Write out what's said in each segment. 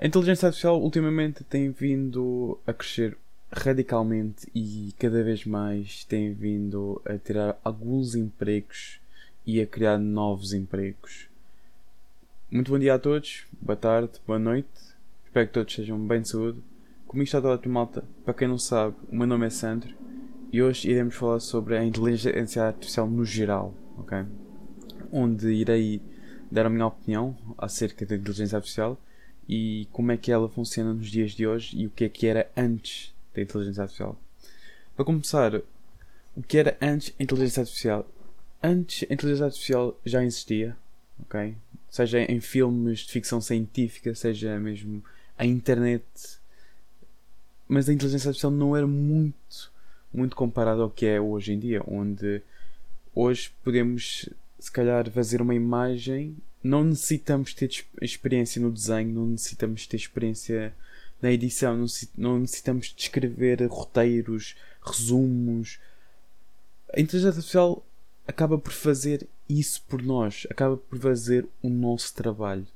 A inteligência artificial ultimamente tem vindo a crescer radicalmente e cada vez mais tem vindo a tirar alguns empregos e a criar novos empregos. Muito bom dia a todos, boa tarde, boa noite. Espero que todos estejam bem de saúde. Comigo está toda a malta. Para quem não sabe, o meu nome é Sandro e hoje iremos falar sobre a inteligência artificial no geral, ok? Onde irei dar a minha opinião acerca da inteligência artificial e como é que ela funciona nos dias de hoje e o que é que era antes da inteligência artificial. Para começar, o que era antes a inteligência artificial? Antes a inteligência artificial já existia, ok? Seja em filmes de ficção científica, seja mesmo a internet, mas a inteligência artificial não era muito, muito comparada ao que é hoje em dia, onde hoje podemos se calhar fazer uma imagem não necessitamos ter experiência no desenho, não necessitamos ter experiência na edição, não necessitamos de escrever roteiros, resumos. A inteligência artificial acaba por fazer isso por nós, acaba por fazer o nosso trabalho.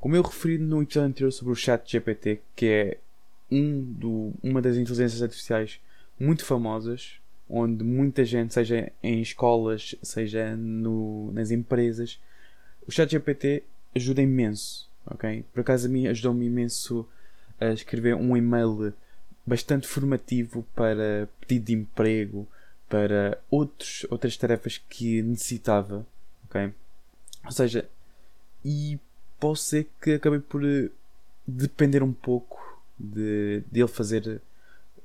Como eu referi no episódio anterior sobre o chat GPT, que é um do, uma das inteligências artificiais muito famosas, onde muita gente, seja em escolas, seja no, nas empresas, o chat GPT ajuda imenso, ok? Por acaso a mim ajudou-me imenso a escrever um e-mail bastante formativo para pedido de emprego, para outros, outras tarefas que necessitava, ok? Ou seja, e posso ser que acabei por eh, depender um pouco de, de ele fazer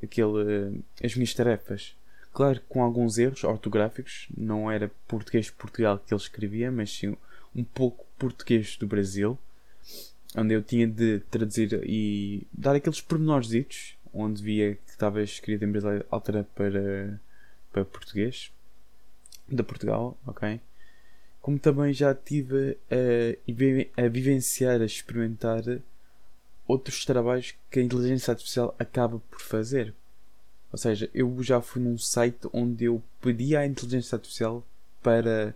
aquele, as minhas tarefas. Claro, com alguns erros ortográficos, não era português de Portugal que ele escrevia, mas sim um pouco português do Brasil, onde eu tinha de traduzir e dar aqueles pormenorzitos, onde via que estava escrito em brasileiro, alterar para, para português, de Portugal, ok? Como também já tive a, a vivenciar, a experimentar outros trabalhos que a inteligência artificial acaba por fazer. Ou seja, eu já fui num site onde eu pedi à inteligência artificial para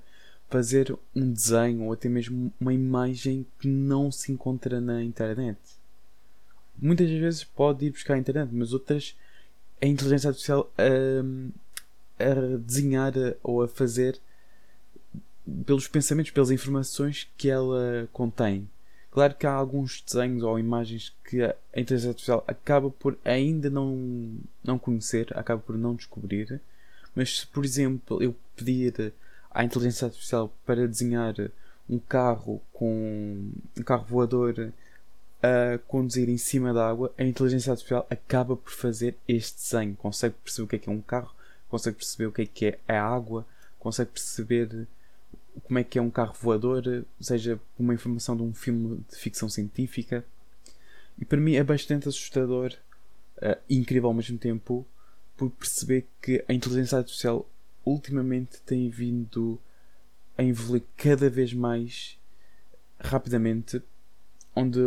fazer um desenho ou até mesmo uma imagem que não se encontra na internet. Muitas vezes pode ir buscar a internet, mas outras a inteligência artificial a, a desenhar ou a fazer pelos pensamentos, pelas informações que ela contém. Claro que há alguns desenhos ou imagens que a inteligência artificial acaba por ainda não, não conhecer, acaba por não descobrir, mas se por exemplo eu pedir à inteligência artificial para desenhar um carro com um carro voador a conduzir em cima da água, a inteligência artificial acaba por fazer este desenho. Consegue perceber o que é que é um carro, consegue perceber o que é que é a água, consegue perceber como é que é um carro voador, seja uma informação de um filme de ficção científica. E para mim é bastante assustador uh, incrível ao mesmo tempo por perceber que a inteligência artificial ultimamente tem vindo a evoluir cada vez mais rapidamente, onde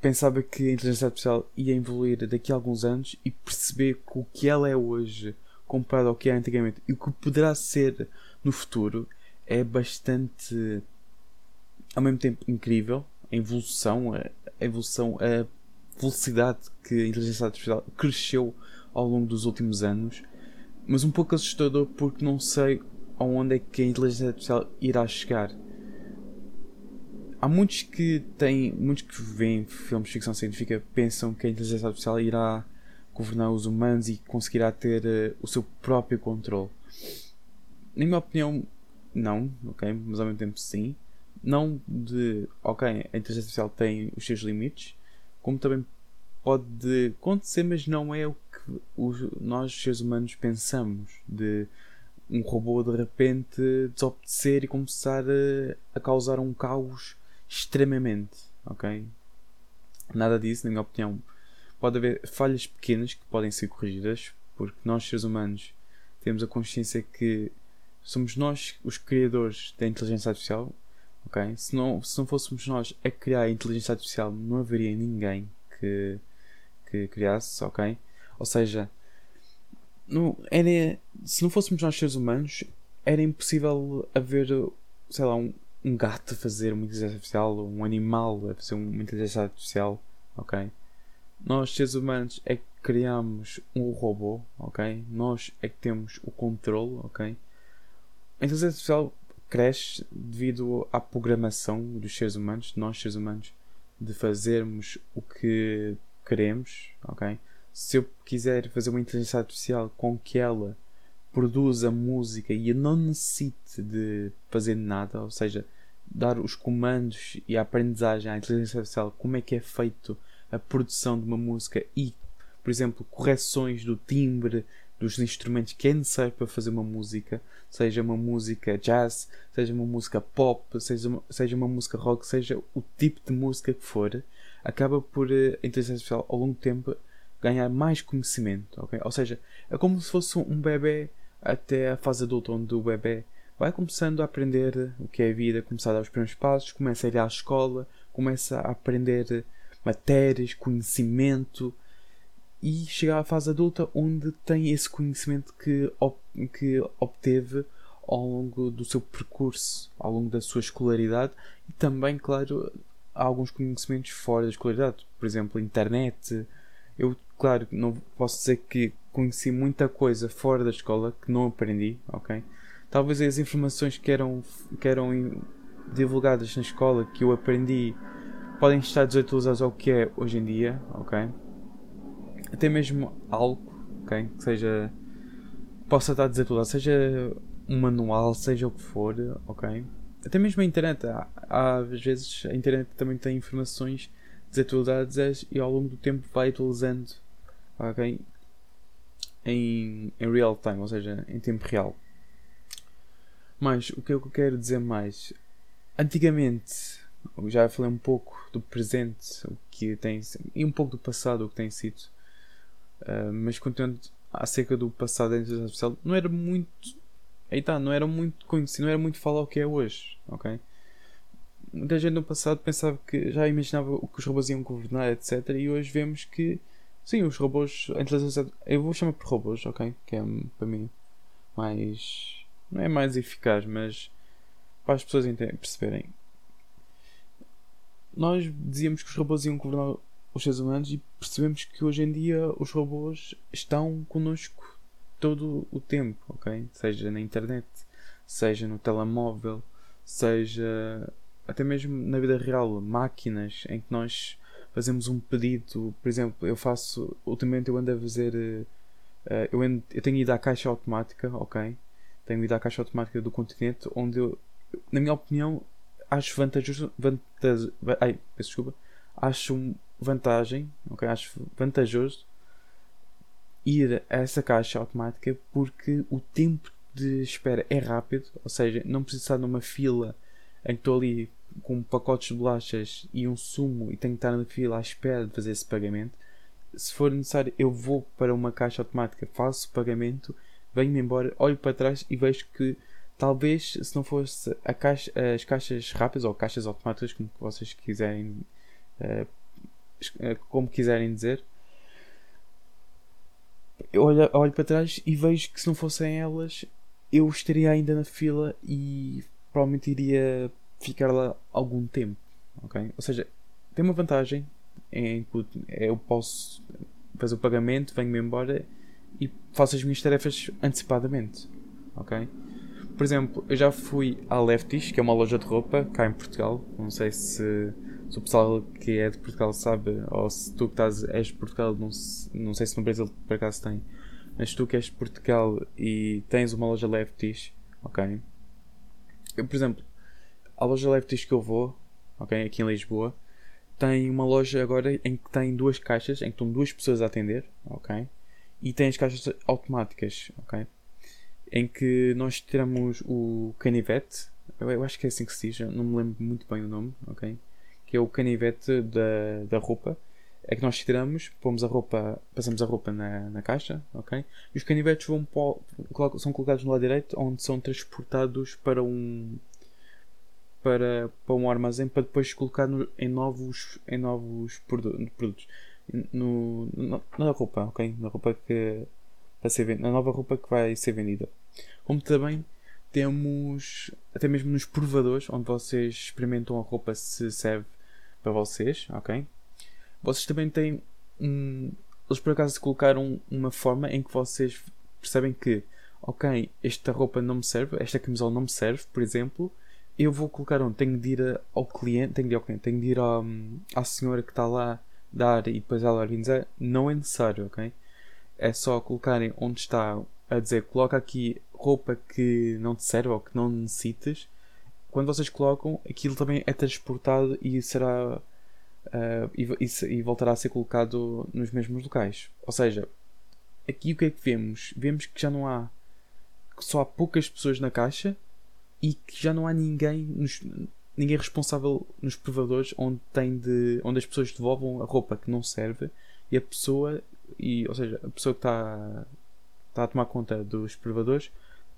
pensava que a inteligência artificial ia evoluir daqui a alguns anos e perceber que o que ela é hoje comparado ao que é antigamente e o que poderá ser no futuro é bastante ao mesmo tempo incrível. A evolução, a evolução, a velocidade que a inteligência artificial cresceu ao longo dos últimos anos mas um pouco assustador porque não sei aonde é que a inteligência artificial irá chegar. Há muitos que têm, muitos que veem filmes de ficção científica pensam que a inteligência artificial irá governar os humanos e conseguirá ter uh, o seu próprio controle. Na minha opinião, não, ok, mas ao mesmo tempo sim. Não de, ok, a inteligência artificial tem os seus limites, como também pode acontecer, mas não é o que os, nós, seres humanos, pensamos de um robô de repente desobedecer e começar a, a causar um caos extremamente, ok? Nada disso, na minha opinião. Pode haver falhas pequenas que podem ser corrigidas, porque nós, seres humanos, temos a consciência que somos nós os criadores da inteligência artificial, ok? Se não, se não fôssemos nós a criar a inteligência artificial, não haveria ninguém que que criasse, ok? Ou seja, não, era, se não fôssemos nós seres humanos, era impossível haver, sei lá, um, um gato a fazer uma inteligência artificial, um animal a fazer uma inteligência artificial, ok? Nós, seres humanos, é que criamos um robô, ok? Nós é que temos o controle, ok? A inteligência artificial cresce devido à programação dos seres humanos, nós seres humanos, de fazermos o que queremos, ok? Se eu quiser fazer uma inteligência artificial com que ela produza música e não necessite de fazer nada, ou seja, dar os comandos e a aprendizagem à inteligência artificial, como é que é feito a produção de uma música e, por exemplo, correções do timbre dos instrumentos que é necessário para fazer uma música, seja uma música jazz, seja uma música pop, seja uma, seja uma música rock, seja o tipo de música que for, acaba por eh, a inteligência artificial ao longo do tempo ganhar mais conhecimento, ok? Ou seja, é como se fosse um bebê até a fase adulta, onde o bebê vai começando a aprender o que é a vida, começar a dar os primeiros passos, começa a ir à escola, começa a aprender matérias, conhecimento e chegar à fase adulta onde tem esse conhecimento que, que obteve ao longo do seu percurso, ao longo da sua escolaridade e também, claro, alguns conhecimentos fora da escolaridade, por exemplo, internet. Eu, claro, não posso dizer que conheci muita coisa fora da escola que não aprendi, ok? Talvez as informações que eram, que eram divulgadas na escola que eu aprendi podem estar desatualizados ao que é hoje em dia, ok? Até mesmo algo, ok? Que seja. possa estar desatualizado, seja um manual, seja o que for, ok? Até mesmo a internet, há, há, às vezes a internet também tem informações desatualizadas e ao longo do tempo vai atualizando, ok? Em, em real time, ou seja, em tempo real. Mas o que eu quero dizer mais? Antigamente já falei um pouco do presente, o que tem e um pouco do passado, o que tem sido. Uh, mas continuando acerca do passado da inteligência artificial, não era muito. Aí tá, não era muito conhecido, não era muito falar o que é hoje, ok? Muita gente no passado pensava que já imaginava o que os robôs iam governar, etc. E hoje vemos que, sim, os robôs, a inteligência eu vou chamar por robôs, ok? Que é para mim mais. não é mais eficaz, mas para as pessoas perceberem nós dizíamos que os robôs iam governar os seres humanos e percebemos que hoje em dia os robôs estão connosco todo o tempo, ok? Seja na internet, seja no telemóvel, seja até mesmo na vida real, máquinas em que nós fazemos um pedido, por exemplo, eu faço, ultimamente eu ando a fazer, uh, eu, ando, eu tenho ido à caixa automática, ok? Tenho ido à caixa automática do continente, onde eu, na minha opinião, acho vantajoso. vantajoso ai, peço desculpa. Acho vantagem, ok? Acho vantajoso ir a essa caixa automática porque o tempo de espera é rápido, ou seja, não preciso estar numa fila em que estou ali com pacotes de bolachas e um sumo e tenho que estar na fila à espera de fazer esse pagamento. Se for necessário, eu vou para uma caixa automática, faço o pagamento, venho-me embora, olho para trás e vejo que Talvez se não fosse caixa, as caixas rápidas ou caixas automáticas, como vocês quiserem, uh, como quiserem dizer, eu olho, olho para trás e vejo que se não fossem elas, eu estaria ainda na fila e provavelmente iria ficar lá algum tempo. Okay? Ou seja, tem uma vantagem em que eu posso fazer o pagamento, venho-me embora e faço as minhas tarefas antecipadamente. Ok? Por exemplo, eu já fui à Lefties, que é uma loja de roupa cá em Portugal. Não sei se, se o pessoal que é de Portugal sabe, ou se tu que estás, és de Portugal, não, não sei se no Brasil por acaso tem, mas tu que és de Portugal e tens uma loja Lefties, ok? Eu, por exemplo, a loja Lefties que eu vou, ok, aqui em Lisboa, tem uma loja agora em que tem duas caixas, em que estão duas pessoas a atender, ok? E tem as caixas automáticas, ok? em que nós tiramos o canivete, eu, eu, acho que é assim que se diz, não me lembro muito bem o nome, ok? Que é o canivete da, da roupa, é que nós tiramos, pomos a roupa, passamos a roupa na, na caixa, ok? E os canivetes vão para, são colocados no lado direito, onde são transportados para um para, para um armazém para depois colocar no, em novos em novos produtos no, no, na roupa, ok? Na roupa que para ser vendida, na nova roupa que vai ser vendida. Como também temos até mesmo nos provadores, onde vocês experimentam a roupa se serve para vocês, ok? Vocês também têm um. Eles por acaso colocaram uma forma em que vocês percebem que, ok, esta roupa não me serve, esta camisola não me serve, por exemplo, eu vou colocar onde? Tenho de ir ao cliente, tenho de ir ao cliente, tenho de ir à, à senhora que está lá dar e depois ela organizar. Não é necessário, ok? É só colocarem onde está a dizer coloca aqui roupa que não te serve ou que não necessites. Quando vocês colocam, aquilo também é transportado e será uh, e, e, e, voltará a ser colocado nos mesmos locais. Ou seja, aqui o que é que vemos? Vemos que já não há que só há poucas pessoas na caixa e que já não há ninguém nos, ninguém responsável nos provadores onde tem de onde as pessoas devolvam a roupa que não serve e a pessoa e ou seja a pessoa que está está a tomar conta dos provadores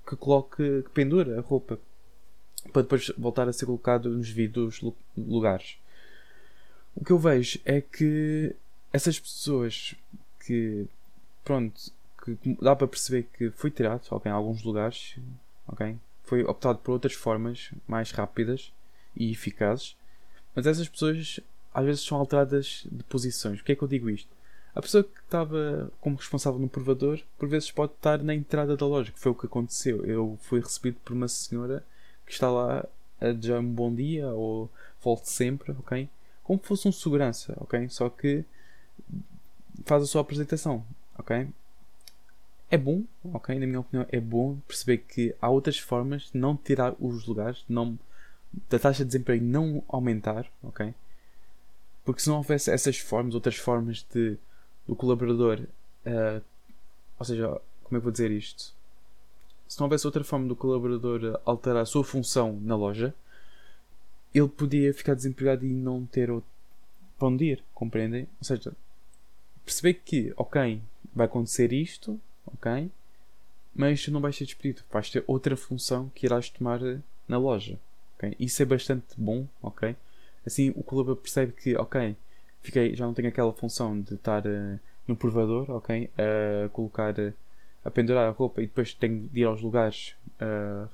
que coloque que pendura a roupa para depois voltar a ser colocado nos devidos lugares. O que eu vejo é que essas pessoas que pronto que dá para perceber que foi tirado em alguns lugares ok foi optado por outras formas mais rápidas e eficazes mas essas pessoas às vezes são alteradas de posições. Porquê é que eu digo isto? a pessoa que estava como responsável no provador por vezes pode estar na entrada da loja que foi o que aconteceu. Eu fui recebido por uma senhora que está lá a dizer um bom dia ou volte sempre ok como fosse um segurança, ok? Só que faz a sua apresentação, ok? É bom, ok? Na minha opinião, é bom perceber que há outras formas de não tirar os lugares, não, da taxa de desemprego não aumentar, ok? Porque se não houvesse essas formas, outras formas de o colaborador, uh, ou seja, como é que vou dizer isto? Se não houvesse outra forma do colaborador alterar a sua função na loja, ele podia ficar desempregado e não ter outro para onde ir, compreendem? Ou seja, perceber que, ok, vai acontecer isto, ok, mas tu não vais ser despedido, vais ter outra função que irás tomar na loja, ok? Isso é bastante bom, ok? Assim o colaborador percebe que, ok, fiquei, já não tenho aquela função de estar uh, no provador, ok, a colocar, uh, a pendurar a roupa e depois tenho de ir aos lugares uh,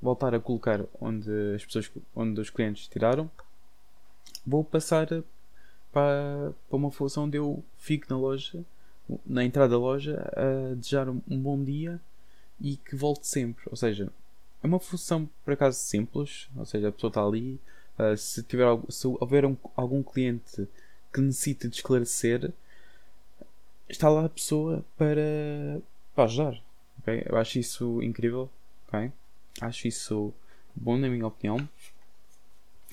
voltar a colocar onde as pessoas, onde os clientes tiraram, vou passar para, para uma função onde eu fico na loja, na entrada da loja, a desejar um, bom dia e que volte sempre. Ou seja, é uma função por acaso simples, ou seja, a pessoa está ali. Uh, se, tiver, se houver um, algum cliente que necessite de esclarecer, está lá a pessoa para, para ajudar. Okay? Eu acho isso incrível. Okay? Acho isso bom, na minha opinião.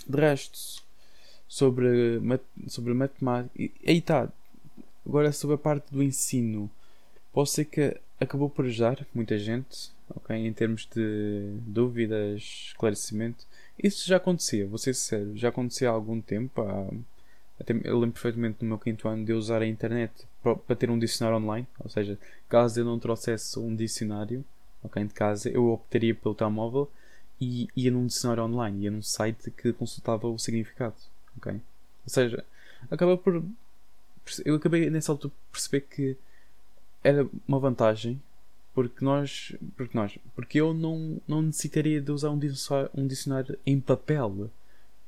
De resto, sobre, sobre matemática. Aí está. Agora, sobre a parte do ensino, posso ser que acabou por ajudar muita gente, ok? Em termos de dúvidas, esclarecimento. Isso já acontecia, vou ser sincero, já acontecia há algum tempo. Há, até, eu lembro perfeitamente no meu quinto ano de usar a internet para, para ter um dicionário online, ou seja, caso eu não trouxesse um dicionário ok, de casa, eu optaria pelo telemóvel e ia num dicionário online, ia num site que consultava o significado, ok? Ou seja, acaba por. Eu acabei nessa altura por perceber que era uma vantagem porque nós. Porque nós. Porque eu não, não necessitaria de usar um dicionário, um dicionário em papel.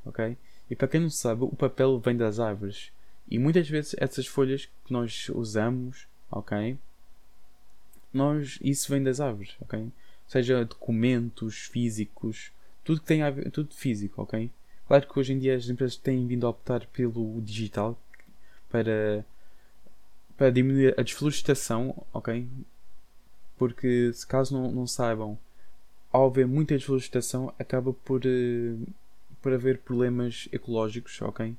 Ok? E para quem não sabe, o papel vem das árvores. E muitas vezes essas folhas que nós usamos, ok? nós isso vem das árvores, ok? Seja documentos físicos, tudo que tem a ver, tudo físico, ok? Claro que hoje em dia as empresas têm vindo a optar pelo digital para para diminuir a desflorestação, ok? Porque se caso não, não saibam, ao haver muita desflorestação acaba por, uh, por haver problemas ecológicos, ok?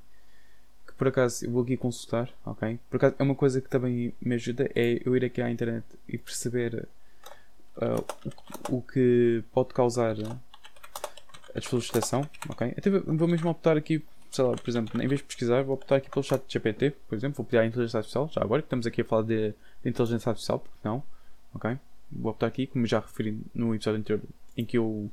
por acaso eu vou aqui consultar, ok? Por acaso é uma coisa que também me ajuda é eu ir aqui à internet e perceber uh, o, o, que pode causar a desflorestação, ok? Até vou mesmo optar aqui, sei lá, por exemplo, em vez de pesquisar, vou optar aqui pelo chat de GPT, por exemplo, vou pedir à inteligência artificial, já agora que estamos aqui a falar de, de inteligência artificial, porque não, ok? Vou optar aqui, como já referi no episódio anterior em que eu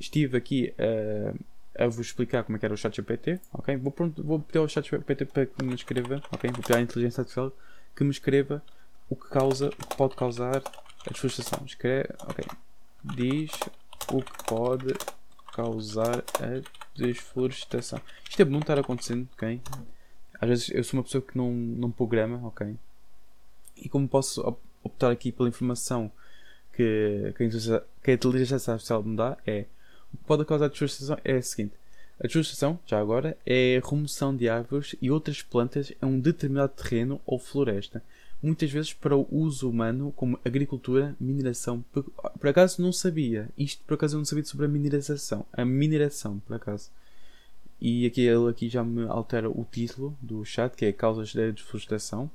estive aqui a. Uh, a vos explicar como é que era o ChatGPT, ok? Vou, pronto, vou pedir ao ChatGPT para que me escreva, ok? Vou pedir à inteligência artificial que me escreva o que causa, o que pode causar a desflorestação. Escreve, ok? Diz o que pode causar a desflorestação. Isto é bom estar acontecendo, ok? Às vezes eu sou uma pessoa que não, não programa, ok? E como posso optar aqui pela informação que, que, a, que a inteligência artificial me dá, é pode causar desflorestação é o seguinte. A desflorestação, já agora, é a remoção de árvores e outras plantas a um determinado terreno ou floresta muitas vezes para o uso humano, como agricultura, mineração. Por, por acaso não sabia. Isto por acaso eu não sabia sobre a mineração. A mineração, por acaso. E aqui ele aqui já me altera o título do chat, que é causas da desflorestação.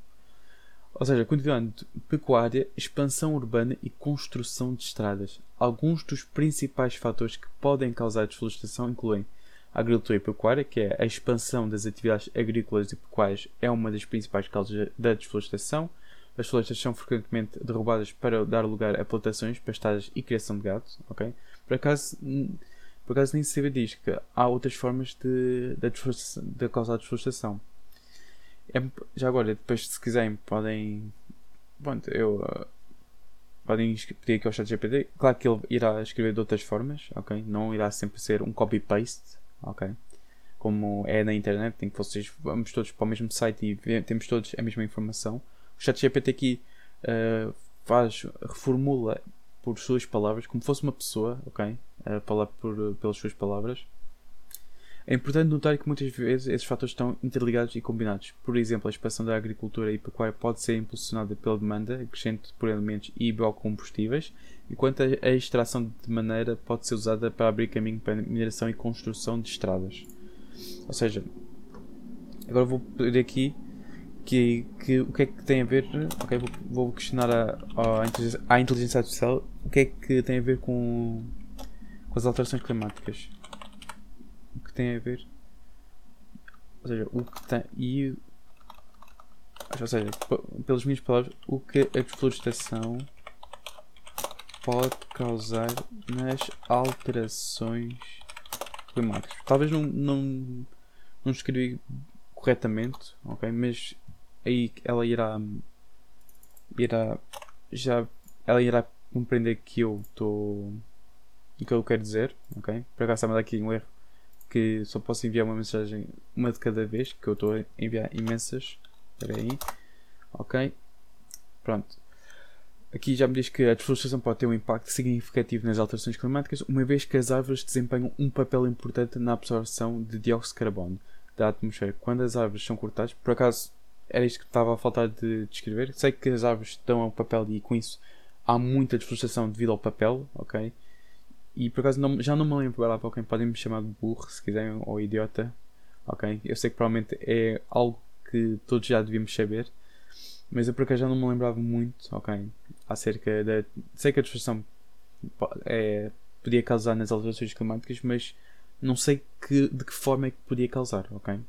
Ou seja, continuando, pecuária, expansão urbana e construção de estradas. Alguns dos principais fatores que podem causar desflorestação incluem a agricultura e pecuária, que é a expansão das atividades agrícolas e pecuárias, é uma das principais causas da desflorestação. As florestas são frequentemente derrubadas para dar lugar a plantações, pastagens e criação de gado. Okay? Por, acaso, por acaso nem se diz que há outras formas de, de, de causar desflorestação. É, já agora, depois se quiserem, podem. Pronto, eu. Uh, podem pedir aqui ao chat GPT. Claro que ele irá escrever de outras formas, ok? Não irá sempre ser um copy-paste, ok? Como é na internet, em que vocês vamos todos para o mesmo site e temos todos a mesma informação. O chat GPT aqui uh, faz, reformula por suas palavras, como fosse uma pessoa, ok? Falar por, pelas suas palavras. É importante notar que muitas vezes esses fatores estão interligados e combinados. Por exemplo, a expansão da agricultura e pecuária pode ser impulsionada pela demanda crescente por alimentos e biocombustíveis, enquanto a extração de maneira pode ser usada para abrir caminho para mineração e construção de estradas. Ou seja, agora vou pedir aqui que, que, o que é que tem a ver. Ok, vou, vou questionar a, a, inteligência, a inteligência artificial o que é que tem a ver com, com as alterações climáticas que tem a ver. Ou seja, o que tem. E. Ou seja, pelas minhas palavras, o que a desflorestação pode causar nas alterações climáticas. Talvez não, não, não escrevi corretamente, ok? Mas aí ela irá. irá. já. ela irá compreender que eu estou. o que eu quero dizer, ok? Por acaso está-me aqui um erro que só posso enviar uma mensagem uma de cada vez, que eu estou a enviar imensas. Espera aí. Ok. Pronto. Aqui já me diz que a desflorestação pode ter um impacto significativo nas alterações climáticas, uma vez que as árvores desempenham um papel importante na absorção de dióxido de carbono da atmosfera. Quando as árvores são cortadas, por acaso era isto que estava a faltar de descrever. Sei que as árvores dão ao papel e com isso há muita desflorestação devido ao papel, ok? E por acaso não, já não me lembro para quem podem me chamar de burro se quiserem ou idiota. Ok? Eu sei que provavelmente é algo que todos já devíamos saber. Mas eu por acaso já não me lembrava muito, ok? Acerca da. Sei que a destruição é, podia causar nas alterações climáticas, mas não sei que, de que forma é que podia causar, ok?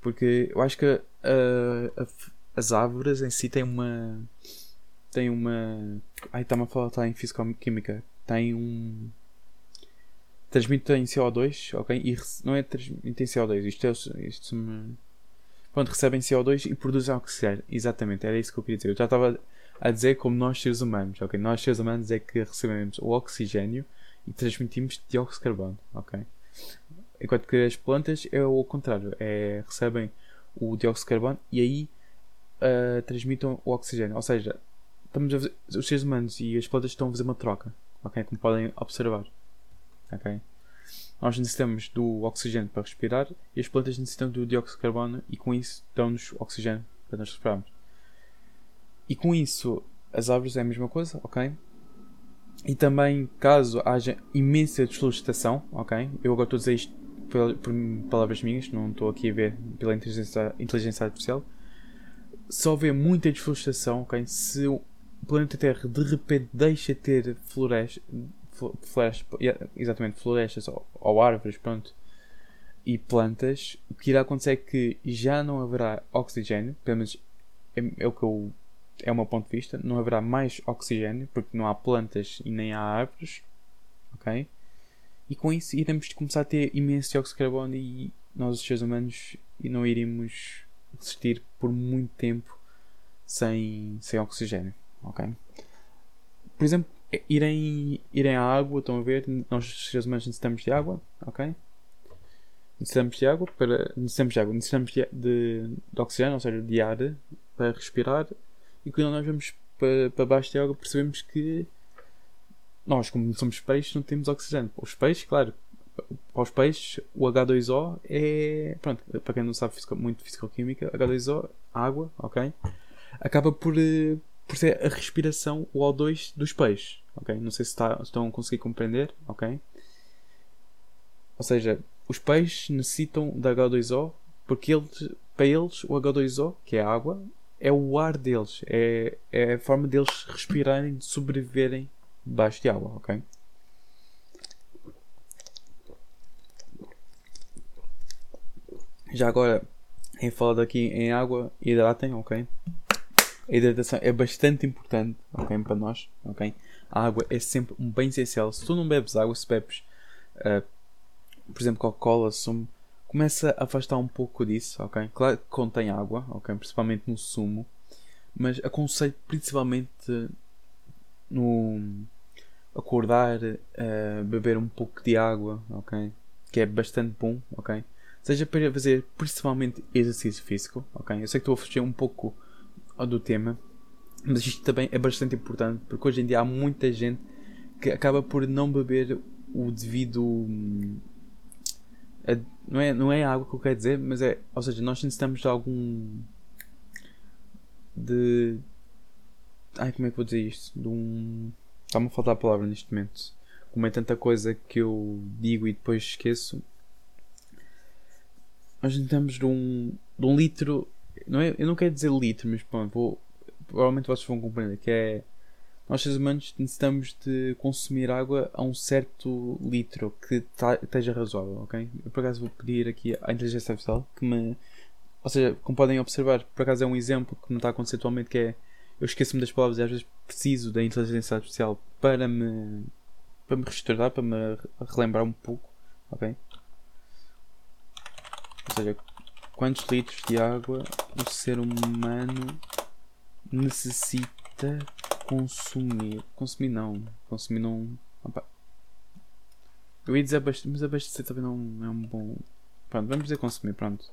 Porque eu acho que uh, a, as árvores em si têm uma tem uma. Ai, está-me a falar tá em físico-química. Tem um. Transmite em CO2, ok? E não é transmite em CO2, isto é. Isto me... Pronto, recebem CO2 e produzem oxigênio. Exatamente, era isso que eu queria dizer. Eu já estava a dizer como nós seres humanos, ok? Nós seres humanos é que recebemos o oxigênio e transmitimos dióxido de carbono, ok? Enquanto que as plantas é o contrário, é, recebem o dióxido de carbono e aí uh, transmitem o oxigênio. Ou seja, estamos a fazer, os seres humanos e as plantas estão a fazer uma troca, ok? Como podem observar, ok? Nós necessitamos do oxigênio para respirar e as plantas necessitam do dióxido de carbono e com isso dão-nos oxigênio para nós respirarmos. E com isso, as árvores é a mesma coisa, ok? E também, caso haja imensa desflorestação, ok? Eu agora estou a dizer isto por, por palavras minhas, não estou aqui a ver pela inteligência, inteligência artificial. Se houver muita desflorestação, ok? Se planeta Terra de repente deixa de ter florestas, florestas exatamente florestas ou, ou, árvores, pronto, e plantas, o que irá acontecer é que já não haverá oxigênio, pelo menos é, é o que eu, é o meu ponto de vista, não haverá mais oxigênio porque não há plantas e nem há árvores, ok? E com isso iremos começar a ter imenso dióxido de carbono e nós, os seres humanos, não iríamos resistir por muito tempo sem, sem oxigênio ok? Por exemplo, irem, irem à água, estão a ver? Nós, seres humanos, necessitamos de água, ok? Necessitamos de água para. Necessitamos de água, necessitamos de, de, de oxigênio, ou seja, de ar para respirar. E quando nós vamos para, para baixo de água, percebemos que nós, como somos peixes, não temos oxigênio. Os peixes, claro, para os peixes, o H2O é. Pronto, para quem não sabe muito fisicoquímica, H2O, água, ok? Acaba por, eh, por ser a respiração, o O2 dos peixes, ok? Não sei se está, estão a conseguir compreender, ok? Ou seja, os peixes necessitam da H2O porque eles, para eles o H2O, que é a água, é o ar deles, é, é a forma deles respirarem, de sobreviverem debaixo de água, ok? Já agora, em falar aqui em água, hidratem, ok? A hidratação é bastante importante, ok? Para nós, ok? A água é sempre um bem essencial. Se tu não bebes água, se bebes, uh, por exemplo, Coca-Cola, sumo, começa a afastar um pouco disso, ok? Claro que contém água, ok? Principalmente no sumo, mas aconselho principalmente no acordar, uh, beber um pouco de água, ok? Que é bastante bom, ok? seja para fazer principalmente exercício físico, ok? Eu sei que estou a fugir um pouco do tema, mas isto também é bastante importante porque hoje em dia há muita gente que acaba por não beber o devido. Hum, não é, não é água que eu quero dizer, mas é. Ou seja, nós necessitamos de algum. de. Ai, como é que vou dizer isto? De um. Está-me a faltar a palavra neste momento. Como é tanta coisa que eu digo e depois esqueço, nós necessitamos de um, de um litro. Não é, eu não quero dizer litro, mas pronto, vou, provavelmente vocês vão compreender. Que é. Nós, seres humanos, necessitamos de consumir água a um certo litro que tá, esteja razoável, ok? Eu, por acaso, vou pedir aqui à inteligência artificial que me. Ou seja, como podem observar, por acaso é um exemplo que me está a acontecer atualmente que é. Eu esqueço-me das palavras e às vezes preciso da inteligência artificial para me. para me restaurar, para me relembrar um pouco, ok? Ou seja, quantos litros de água o ser humano necessita consumir? Consumir não. Consumir não. Opa. Eu ia dizer abastecer, mas abastecer também não é um bom. Pronto, vamos dizer consumir, pronto.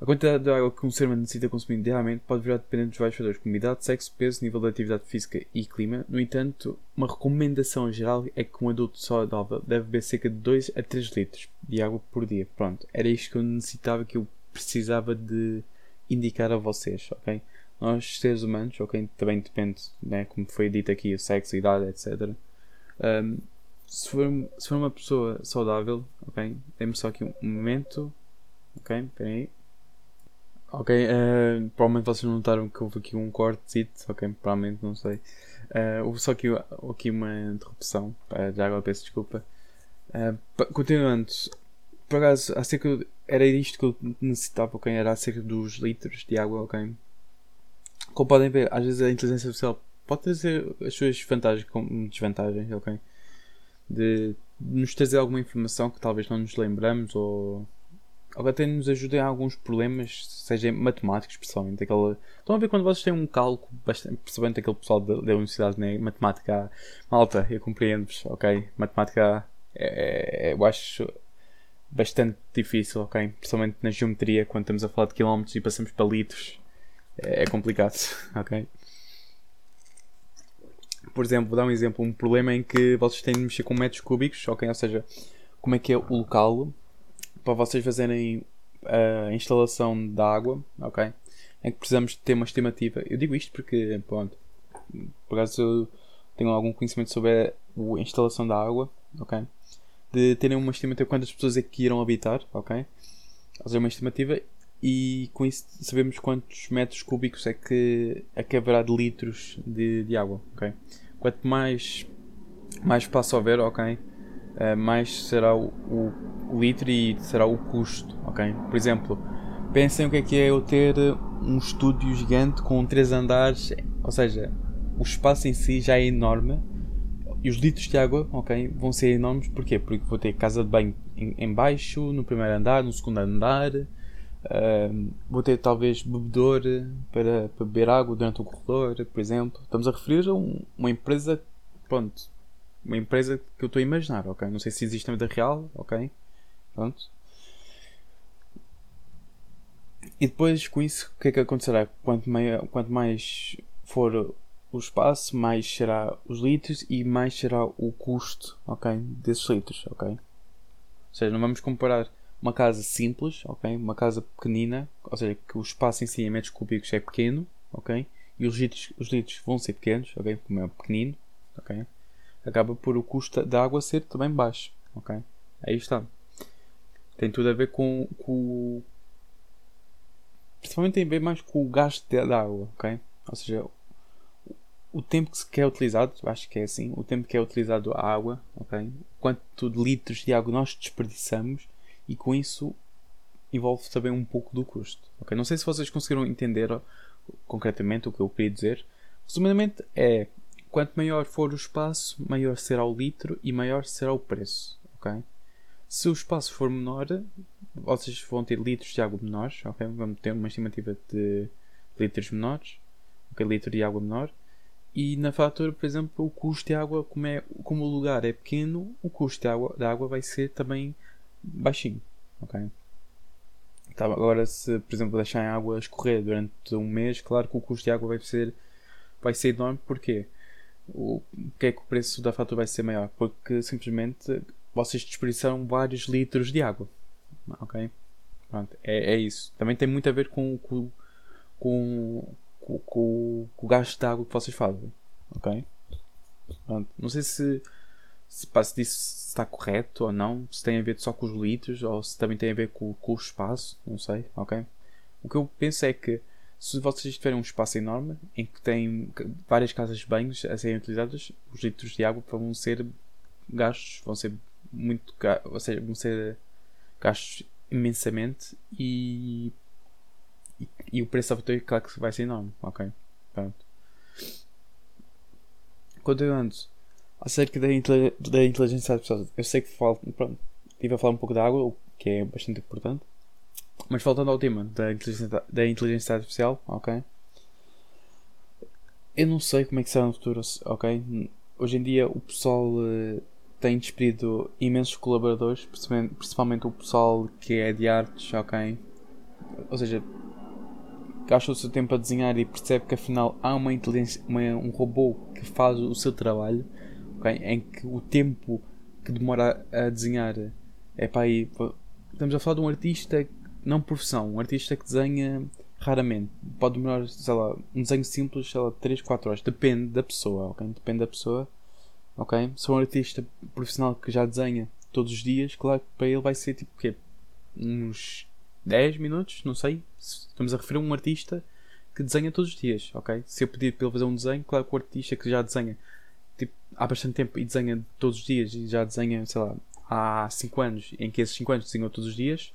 A quantidade de água que um ser humano necessita consumir diariamente pode virar dependente dos vários fatores, como idade, sexo, peso, nível de atividade física e clima. No entanto, uma recomendação geral é que um adulto saudável deve beber cerca de 2 a 3 litros de água por dia. Pronto, era isto que eu necessitava, que eu precisava de indicar a vocês, ok? Nós, seres humanos, ok? Também depende, né? como foi dito aqui, o sexo, a idade, etc. Um, se, for, se for uma pessoa saudável, ok? Dê-me só aqui um momento, ok? Peraí. Ok, uh, provavelmente vocês notaram que houve aqui um corte, ok, provavelmente não sei. Uh, houve só aqui, aqui uma interrupção, uh, já agora peço desculpa. Continuando, por acaso, acerca, era isto que eu necessitava, ok, era acerca dos litros de água, ok. Como podem ver, às vezes a inteligência artificial pode trazer as suas vantagens como desvantagens, ok. De nos trazer alguma informação que talvez não nos lembramos ou ou até nos ajuda em alguns problemas, seja matemáticos, principalmente. Aquela... Estão a ver quando vocês têm um cálculo, bastante, principalmente aquele pessoal da, da universidade, né? matemática, malta, eu compreendo-vos, ok? Matemática, é, é, eu acho bastante difícil, ok? Principalmente na geometria, quando estamos a falar de quilómetros e passamos para litros, é, é complicado, ok? Por exemplo, vou dar um exemplo, um problema em que vocês têm de mexer com metros cúbicos, ok? Ou seja, como é que é o local para vocês fazerem a instalação da água, ok? Em que precisamos ter uma estimativa. Eu digo isto porque, pronto, por acaso eu tenho algum conhecimento sobre a instalação da água, ok? De terem uma estimativa de quantas pessoas é que irão habitar, ok? Fazer uma estimativa e com isso sabemos quantos metros cúbicos é que, é que haverá de litros de, de água, ok? Quanto mais, mais espaço houver, ok? Uh, mais será o, o, o, litro e será o custo, ok? Por exemplo, pensem o que é que é eu ter um estúdio gigante com três andares, ou seja, o espaço em si já é enorme e os litros de água, ok, vão ser enormes, porquê? Porque vou ter casa de banho em, em baixo, no primeiro andar, no segundo andar, Uh, vou ter talvez bebedor para, para, beber água durante o corredor, por exemplo. Estamos a referir a um, uma empresa, pronto, uma empresa que eu estou a imaginar, ok? Não sei se existe na vida real, ok? Pronto. E depois com isso, o que é que acontecerá? Quanto, maior, quanto mais for o espaço, mais será os litros e mais será o custo, ok? Desses litros, ok? Ou seja, não vamos comparar uma casa simples, ok? Uma casa pequenina, ou seja, que o espaço em si em metros cúbicos é pequeno, ok? E os litros, os litros vão ser pequenos, ok? Como é pequenino, ok? Acaba por o custo da água ser também baixo, ok? Aí está. Tem tudo a ver com, com principalmente tem a ver mais com o gasto da água, ok? Ou seja, o tempo que é utilizado, acho que é assim, o tempo que é utilizado a água, ok? Quanto de litros de água nós desperdiçamos e com isso envolve também um pouco do custo. Okay? Não sei se vocês conseguiram entender concretamente o que eu queria dizer. Resumidamente é quanto maior for o espaço, maior será o litro e maior será o preço. Okay? Se o espaço for menor, vocês vão ter litros de água menores. Okay? Vamos ter uma estimativa de litros menores, okay? litro de água menor. E na fatura, por exemplo, o custo de água, como, é, como o lugar é pequeno, o custo de água, de água vai ser também baixinho. Ok? Tá, agora, se por exemplo deixarem a água escorrer durante um mês, claro que o custo de água vai ser, vai ser enorme. Porquê? O que é que o preço da fatura vai ser maior? Porque simplesmente vocês desperdiçaram vários litros de água. Ok? Pronto, é, é isso. Também tem muito a ver com, com, com, com, com, o gasto de água que vocês fazem. Ok? Pronto. Não sei se se, se disso está correto ou não, se tem a ver só com os litros ou se também tem a ver com, com o espaço, não sei, ok? O que eu penso é que se vocês tiverem um espaço enorme em que tem várias casas de banhos a serem utilizadas, os litros de água vão ser gastos, vão ser muito ou seja, vão ser gastos imensamente e, e, e o preço da fatura claro que vai ser enorme, ok? Pronto. Continuando, acerca da, da inteligência artificial. Eu sei que falo, pronto, estive a falar um pouco da água, o que é bastante importante. Mas voltando ao tema da inteligência, da inteligência artificial, ok? Eu não sei como é que será no futuro, ok? Hoje em dia o pessoal uh, tem despedido imensos colaboradores, principalmente, o pessoal que é de artes, ok? Ou seja, gasta o seu tempo a desenhar e percebe que afinal há uma inteligência, uma, um robô que faz o seu trabalho okay? em que o tempo que demora a desenhar é para aí. Estamos a falar de um artista não profissão, um artista que desenha raramente. Pode demorar, sei lá, um desenho simples, sei lá, 3, 4 horas. Depende da pessoa, ok? Depende da pessoa, ok? Se for um artista profissional que já desenha todos os dias, claro que para ele vai ser tipo quê? uns 10 minutos, não sei. Estamos a referir a um artista que desenha todos os dias, ok? Se eu pedir para ele fazer um desenho, claro que o artista que já desenha tipo, há bastante tempo e desenha todos os dias e já desenha, sei lá, há 5 anos, em que esses 5 anos desenhou todos os dias,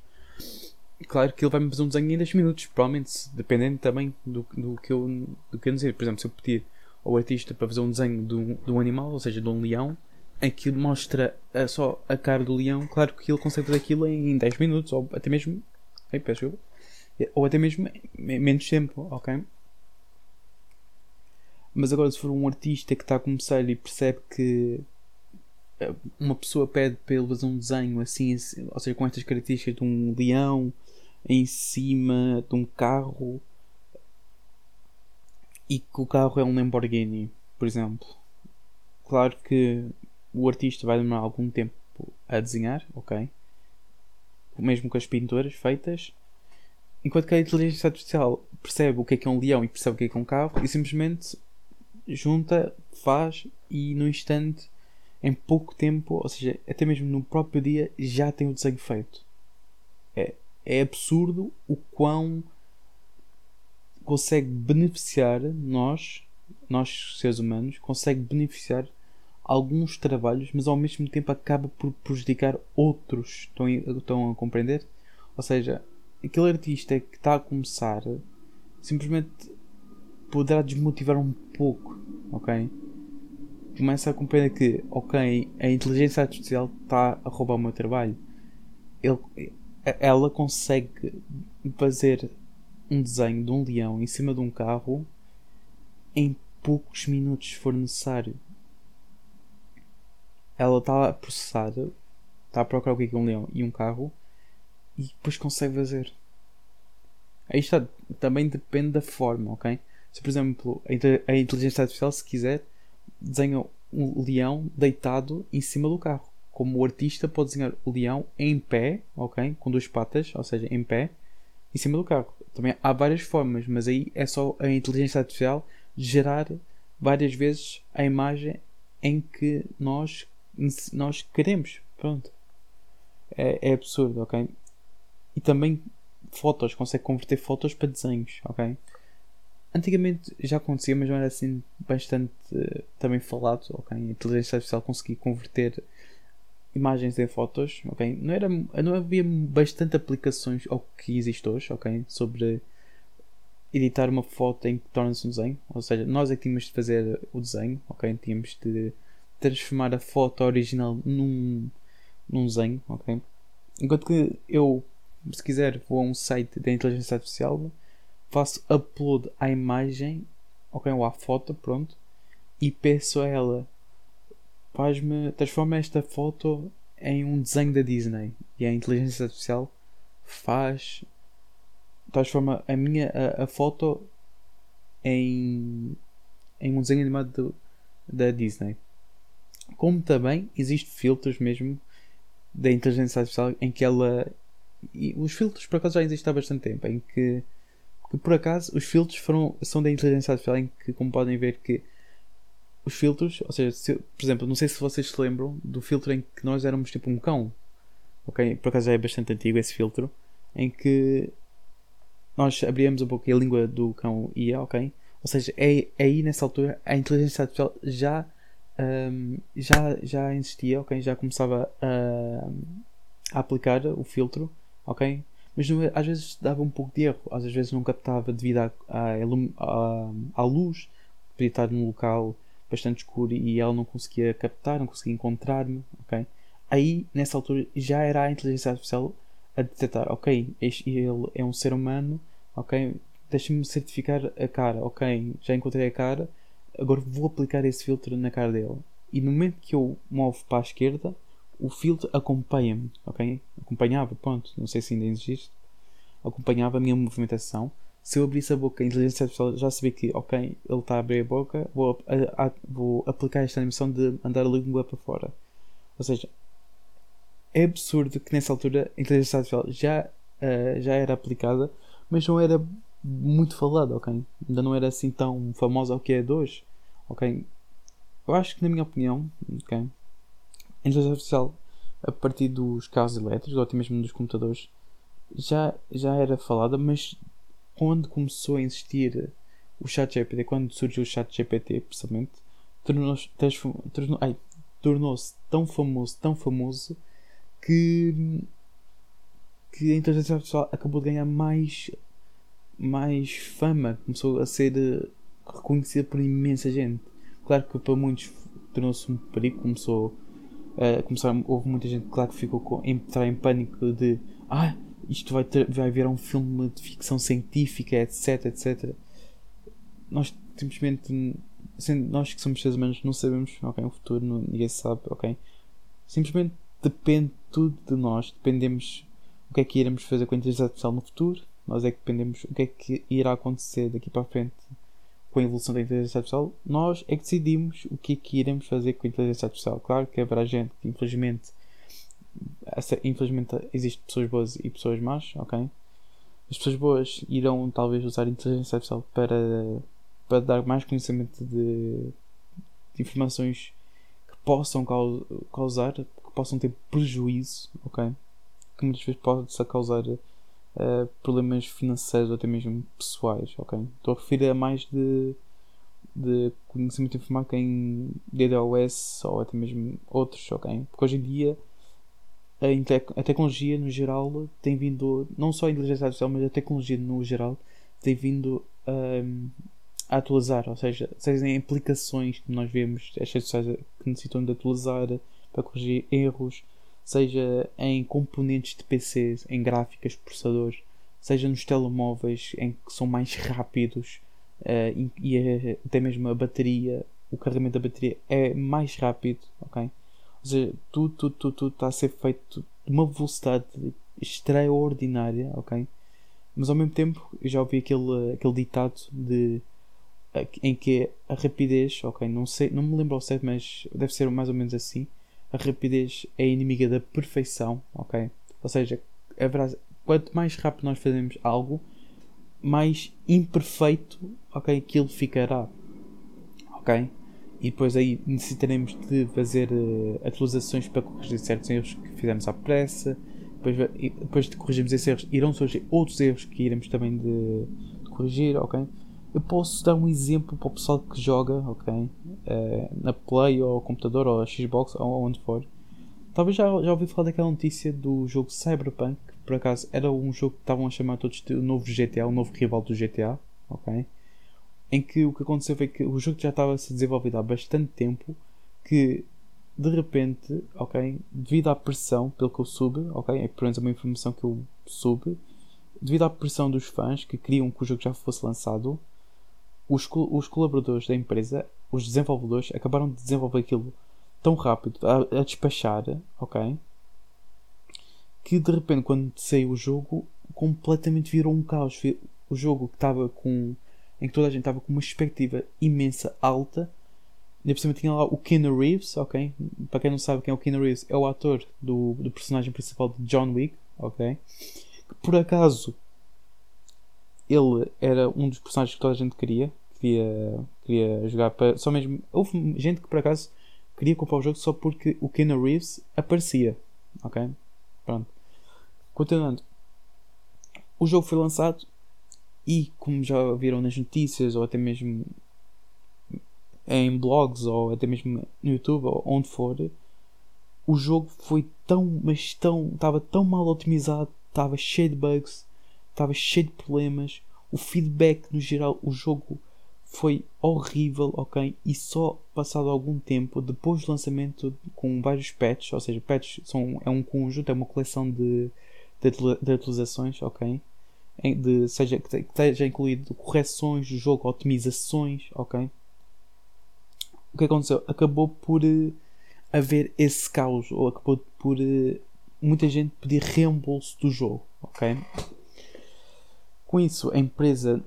claro que ele vai-me fazer um desenho em 10 minutos, provavelmente, dependendo também do, do, que eu, do que eu dizer. Por exemplo, se eu pedir ao artista para fazer um desenho de um, de um animal, ou seja, de um leão, em que mostra a, só a cara do leão, claro que ele consegue fazer aquilo em 10 minutos, ou até mesmo. Ai, peço ou até mesmo menos tempo, ok? Mas agora, se for um artista que está a começar e percebe que eh, uma pessoa pede para ele fazer um desenho assim, assim, ou seja, com estas características de um leão em cima de um carro e que o carro é um Lamborghini, por exemplo. Claro que o artista vai demorar algum tempo a desenhar, ok? Mesmo com as pinturas feitas. Enquanto que a inteligência artificial percebe o que é que é um leão e percebe o que é que é um carro e simplesmente junta, faz e no instante, em pouco tempo, ou seja, até mesmo no próprio dia, já tem o desenho feito. É, é absurdo o quão consegue beneficiar nós, nós seres humanos, consegue beneficiar alguns trabalhos, mas ao mesmo tempo acaba por prejudicar outros. Estão, estão a compreender? Ou seja, aquele artista que está a começar simplesmente poderá desmotivar um pouco, ok? Começa a compreender que, ok, a inteligência artificial está a roubar o meu trabalho. Ele, ela consegue fazer um desenho de um leão em cima de um carro em poucos minutos, se for necessário. Ela está a processar, está a procurar o que é um leão e um carro e depois consegue fazer. Aí está, também depende da forma, ok? Se por exemplo a inteligência artificial, se quiser, desenha um leão deitado em cima do carro. Como o artista pode desenhar o leão em pé, ok? Com duas patas, ou seja, em pé, em cima do carro. Também há várias formas, mas aí é só a inteligência artificial gerar várias vezes a imagem em que nós, nós queremos. Pronto. É, é absurdo, ok? E também fotos, consegue converter fotos para desenhos, ok? Antigamente já acontecia, mas não era assim bastante uh, também falado, ok? A inteligência artificial conseguia converter imagens em fotos, ok? Não, era, não havia bastante aplicações ao que existe hoje, ok? Sobre editar uma foto em que torna-se um desenho, ou seja, nós é que tínhamos de fazer o desenho, ok? Tínhamos de transformar a foto original num, num desenho, ok? Enquanto que eu, se quiser, vou a um site da inteligência artificial, faço upload à imagem, ok? Ou à foto, pronto, e peço a ela transforma esta foto em um desenho da Disney. E a inteligência artificial faz transforma a minha a, a foto em em um desenho animado da Disney. Como também existe filtros mesmo da inteligência artificial em que ela e os filtros por acaso já existem há bastante tempo em que, que por acaso os filtros foram são da inteligência artificial em que como podem ver que os filtros, ou seja, se, por exemplo, não sei se vocês se lembram do filtro em que nós éramos tipo um cão, ok? Por acaso já é bastante antigo esse filtro, em que nós abríamos um pouco a língua do cão ia, ok? Ou seja, é, é aí nessa altura a inteligência artificial já, um, já, já existia, ok? Já começava a, a aplicar o filtro, ok? Mas não, às vezes dava um pouco de erro, às vezes não captava devido à, à, à, à luz, podia estar num local bastante escuro e ela não conseguia captar, não conseguia encontrar-me, ok? Aí, nessa altura, já era a inteligência artificial a detectar, ok, este, ele é um ser humano, ok, deixa-me certificar a cara, ok, já encontrei a cara, agora vou aplicar esse filtro na cara dele. E no momento que eu movo para a esquerda, o filtro acompanha-me, ok? Acompanhava, pronto, não sei se ainda existe, acompanhava a minha movimentação se eu abrisse a boca, a inteligência artificial já sabia que, ok, ele está a abrir a boca, vou, a, a, vou aplicar esta animação de andar a língua para fora. Ou seja, é absurdo que nessa altura a inteligência artificial já, uh, já era aplicada, mas não era muito falada, ok? Ainda não era assim tão famosa ao que é de hoje, ok? Eu acho que, na minha opinião, ok? A inteligência artificial, a partir dos carros elétricos ou até mesmo dos computadores, já, já era falada, mas quando começou a existir o chat GPT, quando surgiu o chat GPT, precisamente, tornou-se tornou, tornou tão famoso, tão famoso, que, que a inteligência artificial acabou de ganhar mais, mais fama, começou a ser eh, reconhecida por imensa gente. Claro que para muitos tornou-se um perigo, começou, uh, começaram, houve muita gente claro que ficou com, entrar em pânico de ah, isto vai, ter, vai virar um filme de ficção científica, etc, etc. Nós simplesmente, nós que somos seres humanos, não sabemos, ok, o futuro, não, ninguém sabe, ok. Simplesmente depende tudo de nós, dependemos o que é que iremos fazer com a inteligência artificial no futuro, nós é que dependemos o que é que irá acontecer daqui para a frente com a evolução da inteligência artificial, nós é que decidimos o que é que iremos fazer com a inteligência artificial. Claro que haverá gente que infelizmente infelizmente existem pessoas boas e pessoas más, ok? As pessoas boas irão talvez usar a inteligência artificial para, para dar mais conhecimento de, de informações que possam causar, que possam ter prejuízo, ok? Que muitas vezes pode-se causar uh, problemas financeiros ou até mesmo pessoais, ok? Estou a referir a mais de, de conhecimento informático em DDoS ou até mesmo outros, ok? Porque hoje em dia a, tecnologia no geral tem vindo, não só a inteligência artificial, mas a tecnologia no geral tem vindo um, a atualizar, ou seja, seja em implicações que nós vemos, as redes sociais que necessitam de atualizar para corrigir erros, seja em componentes de PCs, em gráficas, processadores, seja nos telemóveis em que são mais rápidos uh, e, e até mesmo a bateria, o carregamento da bateria é mais rápido, ok? Ou seja, tudo, tudo, tudo, tudo está a ser feito de uma velocidade extraordinária, ok? Mas ao mesmo tempo eu já ouvi aquele, aquele ditado de em que a rapidez, ok, não sei, não me lembro ao certo, mas deve ser mais ou menos assim. A rapidez é inimiga da perfeição, ok? Ou seja, é verdade, quanto mais rápido nós fazemos algo, mais imperfeito, ok, aquilo ficará, ok? E depois aí necessitaremos de fazer uh, atualizações para corrigir certos erros que fizemos à pressa. Depois, depois de corrigirmos esses erros, irão surgir outros erros que iremos também de, de corrigir, ok? Eu posso dar um exemplo para o pessoal que joga, ok? Uh, na Play ou computador ou Xbox ou onde for. Talvez já, já ouvi falar daquela notícia do jogo Cyberpunk, que por acaso era um jogo que estavam a chamar todos de novo GTA, o novo rival do GTA, ok? Em que o que aconteceu foi que o jogo já estava a ser desenvolvido há bastante tempo, que de repente, ok, devido à pressão, pelo que eu soube, ok, é pelo menos uma informação que eu soube, devido à pressão dos fãs que queriam que o jogo já fosse lançado, os, os colaboradores da empresa, os desenvolvedores, acabaram de desenvolver aquilo tão rápido, a, a despachar, ok? Que de repente, quando saiu o jogo, completamente virou um caos. O jogo que estava com. Em que toda a gente estava com uma expectativa imensa, alta. E por cima tinha lá o Keanu Reeves, ok? Para quem não sabe quem é o Keanu Reeves, é o ator do, do personagem principal de John Wick, ok? Que por acaso ele era um dos personagens que toda a gente queria queria, queria jogar para. Só mesmo. Houve gente que por acaso queria comprar o jogo só porque o Keanu Reeves aparecia. Ok? Pronto. Continuando. O jogo foi lançado e, como já viram nas notícias ou até mesmo em blogs ou até mesmo no YouTube ou onde for, o jogo foi tão, mas tão, estava tão mal otimizado, estava cheio de bugs, estava cheio de problemas. O feedback no geral, o jogo foi horrível, ok? E só passado algum tempo, depois do lançamento com vários patches, ou seja, patches são, é um conjunto, é uma coleção de, de, de atualizações, ok? De, seja, que esteja incluído correções do jogo, otimizações, ok? O que aconteceu? Acabou por uh, haver esse caos, ou acabou por uh, muita gente pedir reembolso do jogo, ok? Com isso, a empresa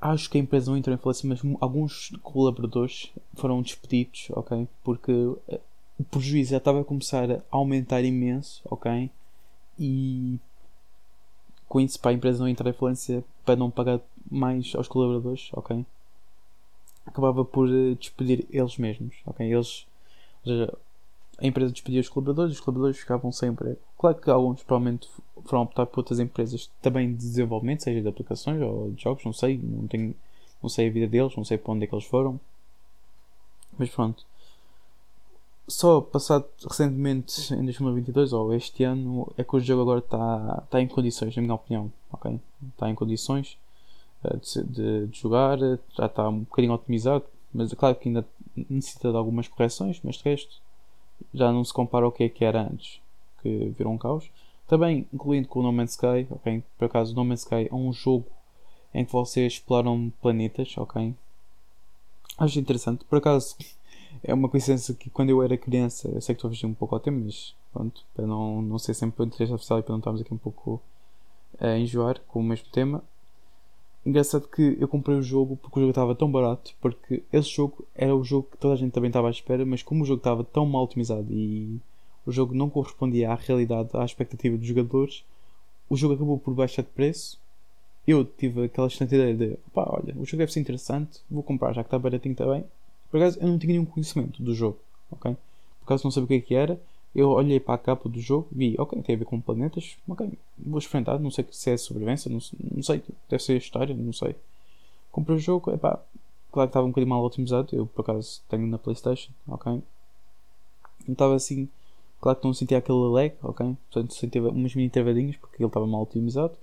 acho que a empresa não entrou em falência, mas alguns colaboradores foram despedidos, ok? Porque eh, o prejuízo já estava a começar a aumentar imenso, ok? E com isso, para a empresa não entrar em falência, para não pagar mais aos colaboradores, ok? Acabava por eh, despedir eles mesmos, ok? Eles, ou seja, a empresa despedia os colaboradores, os colaboradores ficavam sem emprego. Claro que alguns provavelmente foram optar por outras empresas também de desenvolvimento, seja de aplicações ou de jogos, não sei, não, tenho, não sei a vida deles, não sei para onde é que eles foram. Mas pronto. Só passado recentemente em 2022 ou este ano é que o jogo agora está, está em condições, na minha opinião. Okay? Está em condições eh, de, de, de jogar, já está um bocadinho otimizado, mas é claro que ainda necessita de algumas correções, mas de resto já não se compara ao que é que era antes, que virou um caos. Também incluindo com o No Man's Sky, ok? Por acaso, No Man's Sky é um jogo em que vocês exploram planetas, ok? Acho interessante. Por acaso, é uma coincidência que quando eu era criança, eu sei que estou a fugir um pouco ao tempo, mas pronto, para não, não ser sempre interesse oficial e para não estarmos aqui um pouco a enjoar com o mesmo tema. Engraçado que eu comprei o jogo porque o jogo estava tão barato, porque esse jogo era o jogo que toda a gente também estava à espera, mas como o jogo estava tão mal otimizado e o jogo não correspondia à realidade, à expectativa dos jogadores, o jogo acabou por baixar de preço. Eu tive aquela excelente ideia de, pá, olha, o jogo deve ser interessante, vou comprar já que está baratinho também. Por acaso eu não tinha nenhum conhecimento do jogo, ok? Por acaso não sabia o que é que era, eu olhei para a capa do jogo, vi, ok, tem a ver com planetas, ok, vou experimentar, não sei se é sobrevivência, não, não sei, deve ser história, não sei. Comprei o jogo, epá, claro que estava um bocadinho mal otimizado, eu por acaso tenho na Playstation, ok. Não estava assim, claro que não sentia aquele lag, ok, portanto sentia umas mini travadinhas porque ele estava mal otimizado.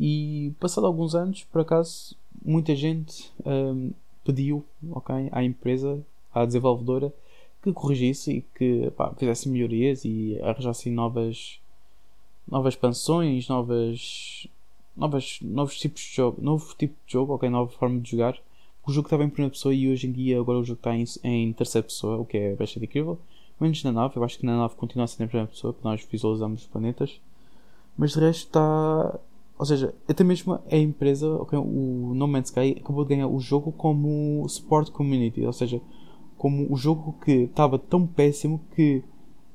E passado alguns anos, por acaso, muita gente um, pediu, ok, à empresa, à desenvolvedora, que corrigisse e que pá, fizesse melhorias e arranjasse novas, novas expansões, novas, novas, novos tipos de jogo, novo tipo de jogo, ok, nova forma de jogar. O jogo estava em primeira pessoa e hoje em dia agora o jogo está em, em terceira pessoa, o que é bastante incrível. Menos na nave, eu acho que na nave continua a ser em primeira pessoa, porque nós visualizamos os planetas. Mas de resto está. Ou seja, até mesmo a empresa, okay, o No Man's Sky, acabou de ganhar o jogo como Sport Community, ou seja, como o jogo que estava tão péssimo que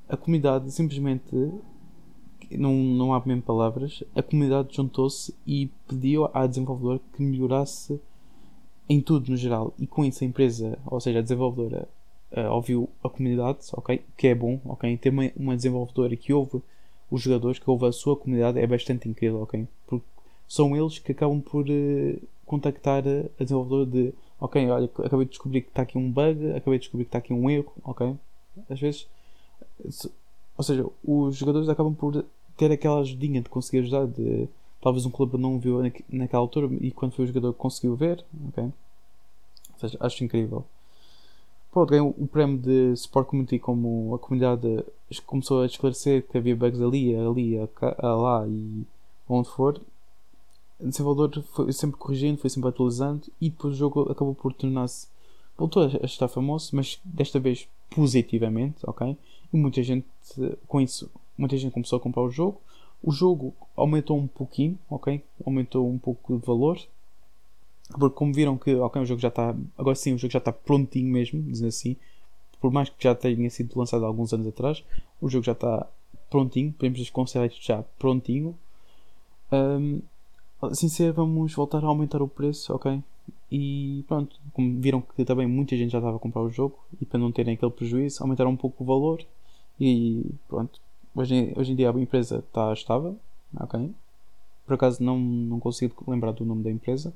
a comunidade simplesmente não, não há mesmo palavras, a comunidade juntou-se e pediu à desenvolvedora que melhorasse em tudo no geral. E com isso a empresa, ou seja, a desenvolvedora, uh, ouviu a comunidade, ok? Que é bom, ok? Ter uma, uma desenvolvedora que ouve os jogadores, que ouve a sua comunidade, é bastante incrível, ok? Porque são eles que acabam por uh, contactar a desenvolvedora de ok, olha, acabei de descobrir que está aqui um bug, acabei de descobrir que está aqui um erro, ok? Às vezes, ou seja, os jogadores acabam por ter aquela ajudinha de conseguir ajudar, de talvez um clube não viu naquela altura e quando foi o jogador conseguiu ver, ok? Ou seja, acho incrível. Pronto, ganhou o prémio de Sport Community como a comunidade começou a esclarecer que havia bugs ali, ali, lá e onde for o desenvolvedor foi sempre corrigindo, foi sempre atualizando e depois o jogo acabou por tornar-se. voltou a estar famoso, mas desta vez positivamente, ok? E muita gente, com isso, muita gente começou a comprar o jogo. O jogo aumentou um pouquinho, ok? Aumentou um pouco de valor. Porque como viram que, ok, o jogo já está, agora sim, o jogo já está prontinho mesmo, dizendo assim. Por mais que já tenha sido lançado alguns anos atrás, o jogo já está prontinho, podemos considerar isto já prontinho. Um, assim ser, vamos voltar a aumentar o preço, ok? E pronto, como viram que também muita gente já estava a comprar o jogo e para não terem aquele prejuízo, aumentaram um pouco o valor e pronto. Hoje, hoje em dia a empresa está estável, ok? Por acaso não, não consigo lembrar do nome da empresa,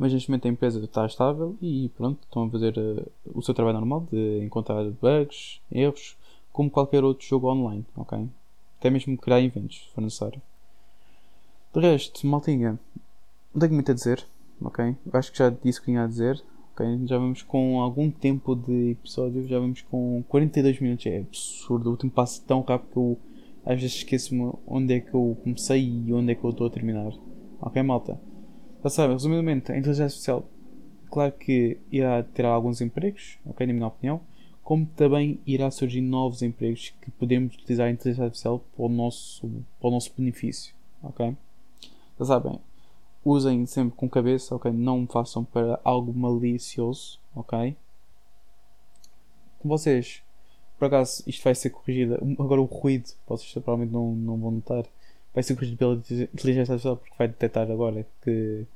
mas neste momento a empresa está estável e pronto, estão a fazer uh, o seu trabalho normal de encontrar bugs, erros, como qualquer outro jogo online, ok? Até mesmo criar eventos, se for necessário. De resto, maltinha, não tenho muito a dizer, ok? acho que já disse o que tinha a dizer, ok? Já vamos com algum tempo de episódio, já vamos com 42 minutos, é absurdo, o tempo passa tão rápido que eu às vezes esqueço-me onde é que eu comecei e onde é que eu estou a terminar. Ok, malta? Já sabem, resumidamente, a inteligência artificial, claro que irá ter alguns empregos, ok, na minha opinião, como também irá surgir novos empregos que podemos utilizar a inteligência artificial para o nosso, para o nosso benefício, ok? Já sabem, usem sempre com cabeça, ok? Não façam para algo malicioso, ok? Vocês, por acaso, isto vai ser corrigido. Agora, o ruído, vocês provavelmente não, não vão notar, vai ser corrigido pela inteligência artificial porque vai detectar agora que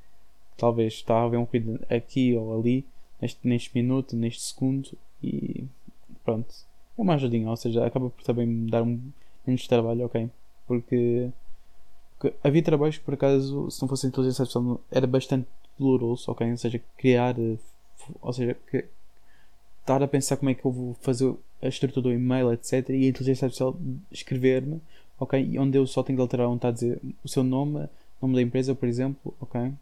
talvez está a haver um ruído aqui ou ali, neste, neste minuto, neste segundo, e pronto. É uma ajudinha, ou seja, acaba por também me dar um menos trabalho, ok? Porque porque havia trabalhos que, por acaso, se não fosse inteligência artificial, era bastante doloroso, ok? Ou seja, criar. Ou seja, que, estar a pensar como é que eu vou fazer a estrutura do e-mail, etc. E a inteligência artificial escrever-me, ok? E onde eu só tenho que alterar onde está a dizer o seu nome, nome da empresa, por exemplo, ok?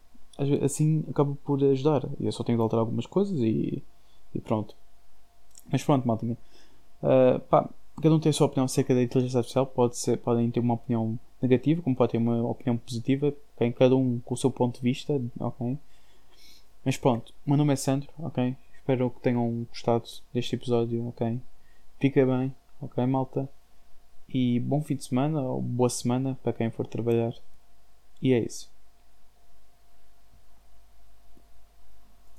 Assim acaba por ajudar. Eu só tenho que alterar algumas coisas e, e pronto. Mas pronto, maltinha. Uh, pá, cada um tem a sua opinião acerca da inteligência artificial. Pode ser, podem ter uma opinião negativa, como pode ter uma opinião positiva, okay? cada um com o seu ponto de vista, ok? Mas pronto, meu nome é Sandro, ok? Espero que tenham gostado deste episódio, ok? Fica bem, ok, malta? E bom fim de semana, ou boa semana para quem for trabalhar. E é isso.